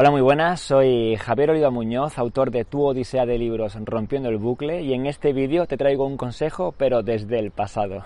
Hola, muy buenas. Soy Javier Oliva Muñoz, autor de Tu Odisea de libros Rompiendo el bucle, y en este vídeo te traigo un consejo, pero desde el pasado.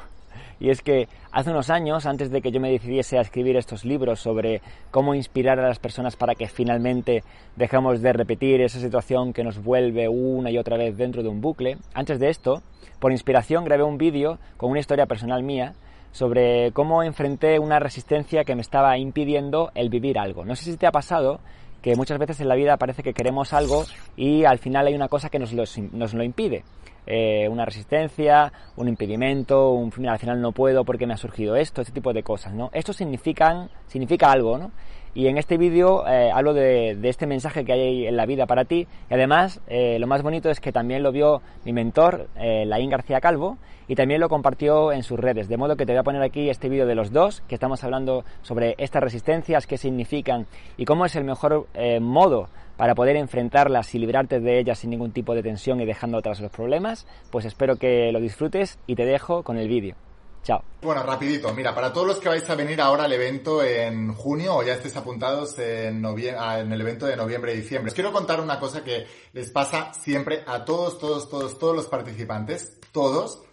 Y es que hace unos años, antes de que yo me decidiese a escribir estos libros sobre cómo inspirar a las personas para que finalmente dejemos de repetir esa situación que nos vuelve una y otra vez dentro de un bucle, antes de esto, por inspiración grabé un vídeo con una historia personal mía sobre cómo enfrenté una resistencia que me estaba impidiendo el vivir algo. No sé si te ha pasado que muchas veces en la vida parece que queremos algo y al final hay una cosa que nos lo, nos lo impide. Eh, una resistencia, un impedimento, un al final no puedo porque me ha surgido esto, este tipo de cosas, ¿no? Esto significan, significa algo, ¿no? Y en este vídeo eh, hablo de, este mensaje que hay en la vida para ti. Y además, eh, lo más bonito es que también lo vio mi mentor, eh, Laín García Calvo, y también lo compartió en sus redes. De modo que te voy a poner aquí este vídeo de los dos, que estamos hablando sobre estas resistencias, qué significan y cómo es el mejor modo para poder enfrentarlas y librarte de ellas sin ningún tipo de tensión y dejando atrás los problemas. Pues espero que lo disfrutes y te dejo con el vídeo. Chao. Bueno, rapidito. Mira, para todos los que vais a venir ahora al evento en junio o ya estéis apuntados en, ah, en el evento de noviembre y diciembre, os quiero contar una cosa que les pasa siempre a todos, todos, todos, todos los participantes, todos,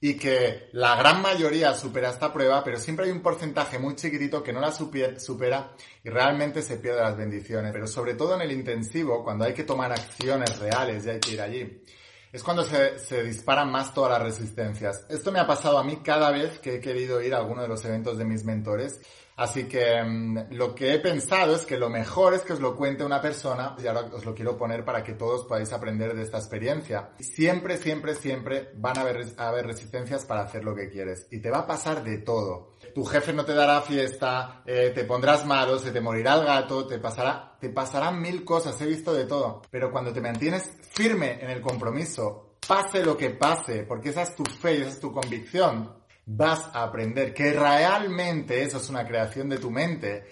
y que la gran mayoría supera esta prueba, pero siempre hay un porcentaje muy chiquitito que no la supera y realmente se pierde las bendiciones. Pero sobre todo en el intensivo, cuando hay que tomar acciones reales y hay que ir allí es cuando se, se, disparan más todas las resistencias. Esto me ha pasado a mí cada vez que he querido ir a alguno de los eventos de mis mentores. Así que mm, lo que he pensado es que lo mejor es que os lo cuente una persona y ahora os lo quiero poner para que todos podáis aprender de esta experiencia. Siempre, siempre, siempre van a haber resistencias para hacer lo que quieres y te va a pasar de todo. Tu jefe no te dará fiesta, eh, te pondrás malo, se te morirá el gato, te pasará, te pasarán mil cosas, he visto de todo. Pero cuando te mantienes firme en el compromiso, pase lo que pase, porque esa es tu fe y esa es tu convicción, vas a aprender que realmente eso es una creación de tu mente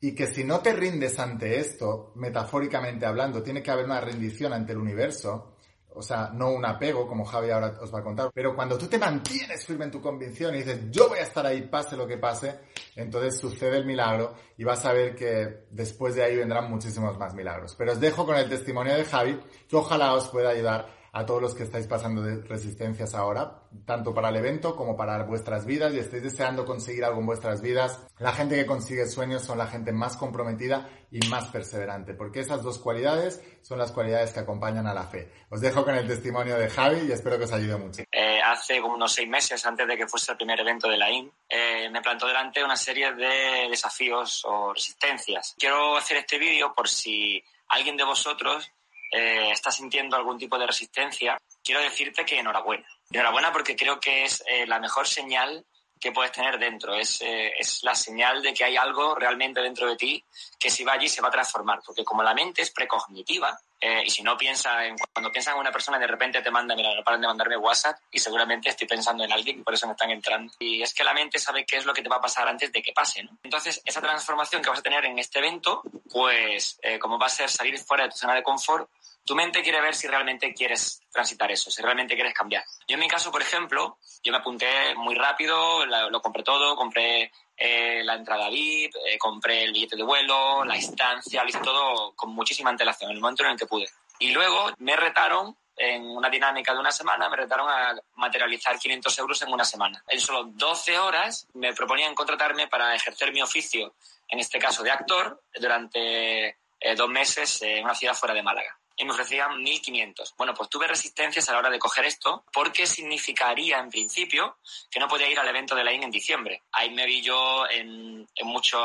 y que si no te rindes ante esto, metafóricamente hablando, tiene que haber una rendición ante el universo, o sea, no un apego, como Javi ahora os va a contar, pero cuando tú te mantienes firme en tu convicción y dices, yo voy a estar ahí, pase lo que pase, entonces sucede el milagro y vas a ver que después de ahí vendrán muchísimos más milagros. Pero os dejo con el testimonio de Javi, que ojalá os pueda ayudar a todos los que estáis pasando de resistencias ahora, tanto para el evento como para vuestras vidas y estáis deseando conseguir algo en vuestras vidas. La gente que consigue sueños son la gente más comprometida y más perseverante, porque esas dos cualidades son las cualidades que acompañan a la fe. Os dejo con el testimonio de Javi y espero que os ayude mucho. Eh, hace como unos seis meses, antes de que fuese el primer evento de la IN, eh, me plantó delante una serie de desafíos o resistencias. Quiero hacer este vídeo por si alguien de vosotros eh, estás sintiendo algún tipo de resistencia, quiero decirte que enhorabuena. Enhorabuena porque creo que es eh, la mejor señal que puedes tener dentro. Es, eh, es, la señal de que hay algo realmente dentro de ti que si va allí se va a transformar. Porque como la mente es precognitiva, eh, y si no piensa en, cuando piensas en una persona de repente te manda, mira, no paran de mandarme WhatsApp y seguramente estoy pensando en alguien y por eso me están entrando. Y es que la mente sabe qué es lo que te va a pasar antes de que pase, ¿no? Entonces, esa transformación que vas a tener en este evento, pues eh, como va a ser salir fuera de tu zona de confort, tu mente quiere ver si realmente quieres transitar eso, si realmente quieres cambiar. Yo en mi caso, por ejemplo, yo me apunté muy rápido, lo compré todo, compré eh, la entrada VIP, eh, compré el billete de vuelo, la instancia, lo todo con muchísima antelación, en el momento en el que pude. Y luego me retaron en una dinámica de una semana, me retaron a materializar 500 euros en una semana. En solo 12 horas me proponían contratarme para ejercer mi oficio, en este caso de actor, durante eh, dos meses en una ciudad fuera de Málaga y me ofrecían 1.500. Bueno, pues tuve resistencias a la hora de coger esto porque significaría en principio que no podía ir al evento de la IN en diciembre. Ahí me vi yo en, mucho,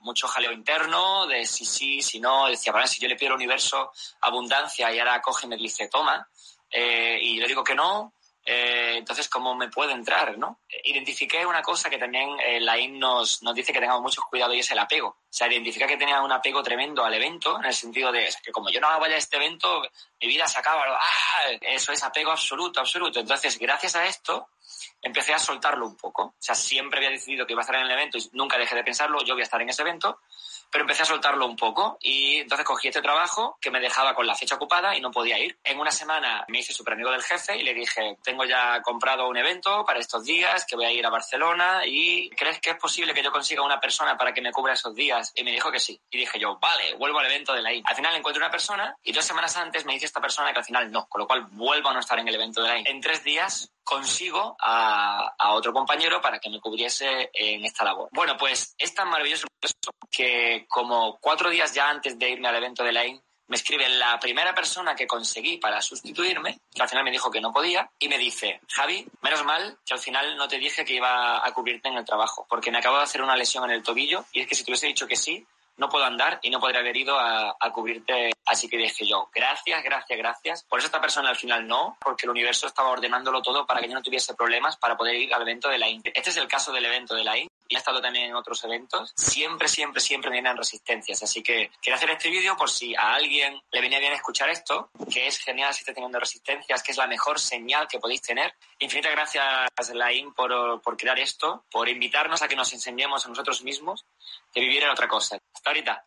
mucho jaleo interno de si sí, si no. Decía, bueno, si yo le pido al universo abundancia y ahora coge y me dice, toma, eh, y le digo que no, eh, entonces, ¿cómo me puede entrar? ¿no? Identifiqué una cosa que también eh, la IN nos, nos dice que tengamos mucho cuidado y es el apego. O sea, identifica que tenía un apego tremendo al evento, en el sentido de que como yo no vaya a este evento, mi vida se acaba. ¡Ah! Eso es apego absoluto, absoluto. Entonces, gracias a esto, empecé a soltarlo un poco. O sea, siempre había decidido que iba a estar en el evento y nunca dejé de pensarlo, yo voy a estar en ese evento pero empecé a soltarlo un poco y entonces cogí este trabajo que me dejaba con la fecha ocupada y no podía ir. En una semana me hice súper amigo del jefe y le dije, tengo ya comprado un evento para estos días, que voy a ir a Barcelona y ¿crees que es posible que yo consiga una persona para que me cubra esos días? Y me dijo que sí. Y dije yo, vale, vuelvo al evento de la IN. Al final encuentro una persona y dos semanas antes me dice esta persona que al final no, con lo cual vuelvo a no estar en el evento de la IN. En tres días consigo a, a, otro compañero para que me cubriese en esta labor. Bueno, pues es tan maravilloso que como cuatro días ya antes de irme al evento de Lane, me escribe la primera persona que conseguí para sustituirme, que al final me dijo que no podía, y me dice, Javi, menos mal que al final no te dije que iba a cubrirte en el trabajo, porque me acabo de hacer una lesión en el tobillo, y es que si te hubiese dicho que sí, no puedo andar y no podría haber ido a, a, cubrirte. Así que dije yo, gracias, gracias, gracias. Por eso esta persona al final no, porque el universo estaba ordenándolo todo para que yo no tuviese problemas para poder ir al evento de la IN. Este es el caso del evento de la IN. Y he estado también en otros eventos. Siempre, siempre, siempre vienen resistencias. Así que quiero hacer este vídeo por si a alguien le viene bien escuchar esto, que es genial si está teniendo resistencias, que es la mejor señal que podéis tener. Infinitas gracias, Lain, por, por crear esto, por invitarnos a que nos enseñemos a nosotros mismos de vivir en otra cosa. Hasta ahorita.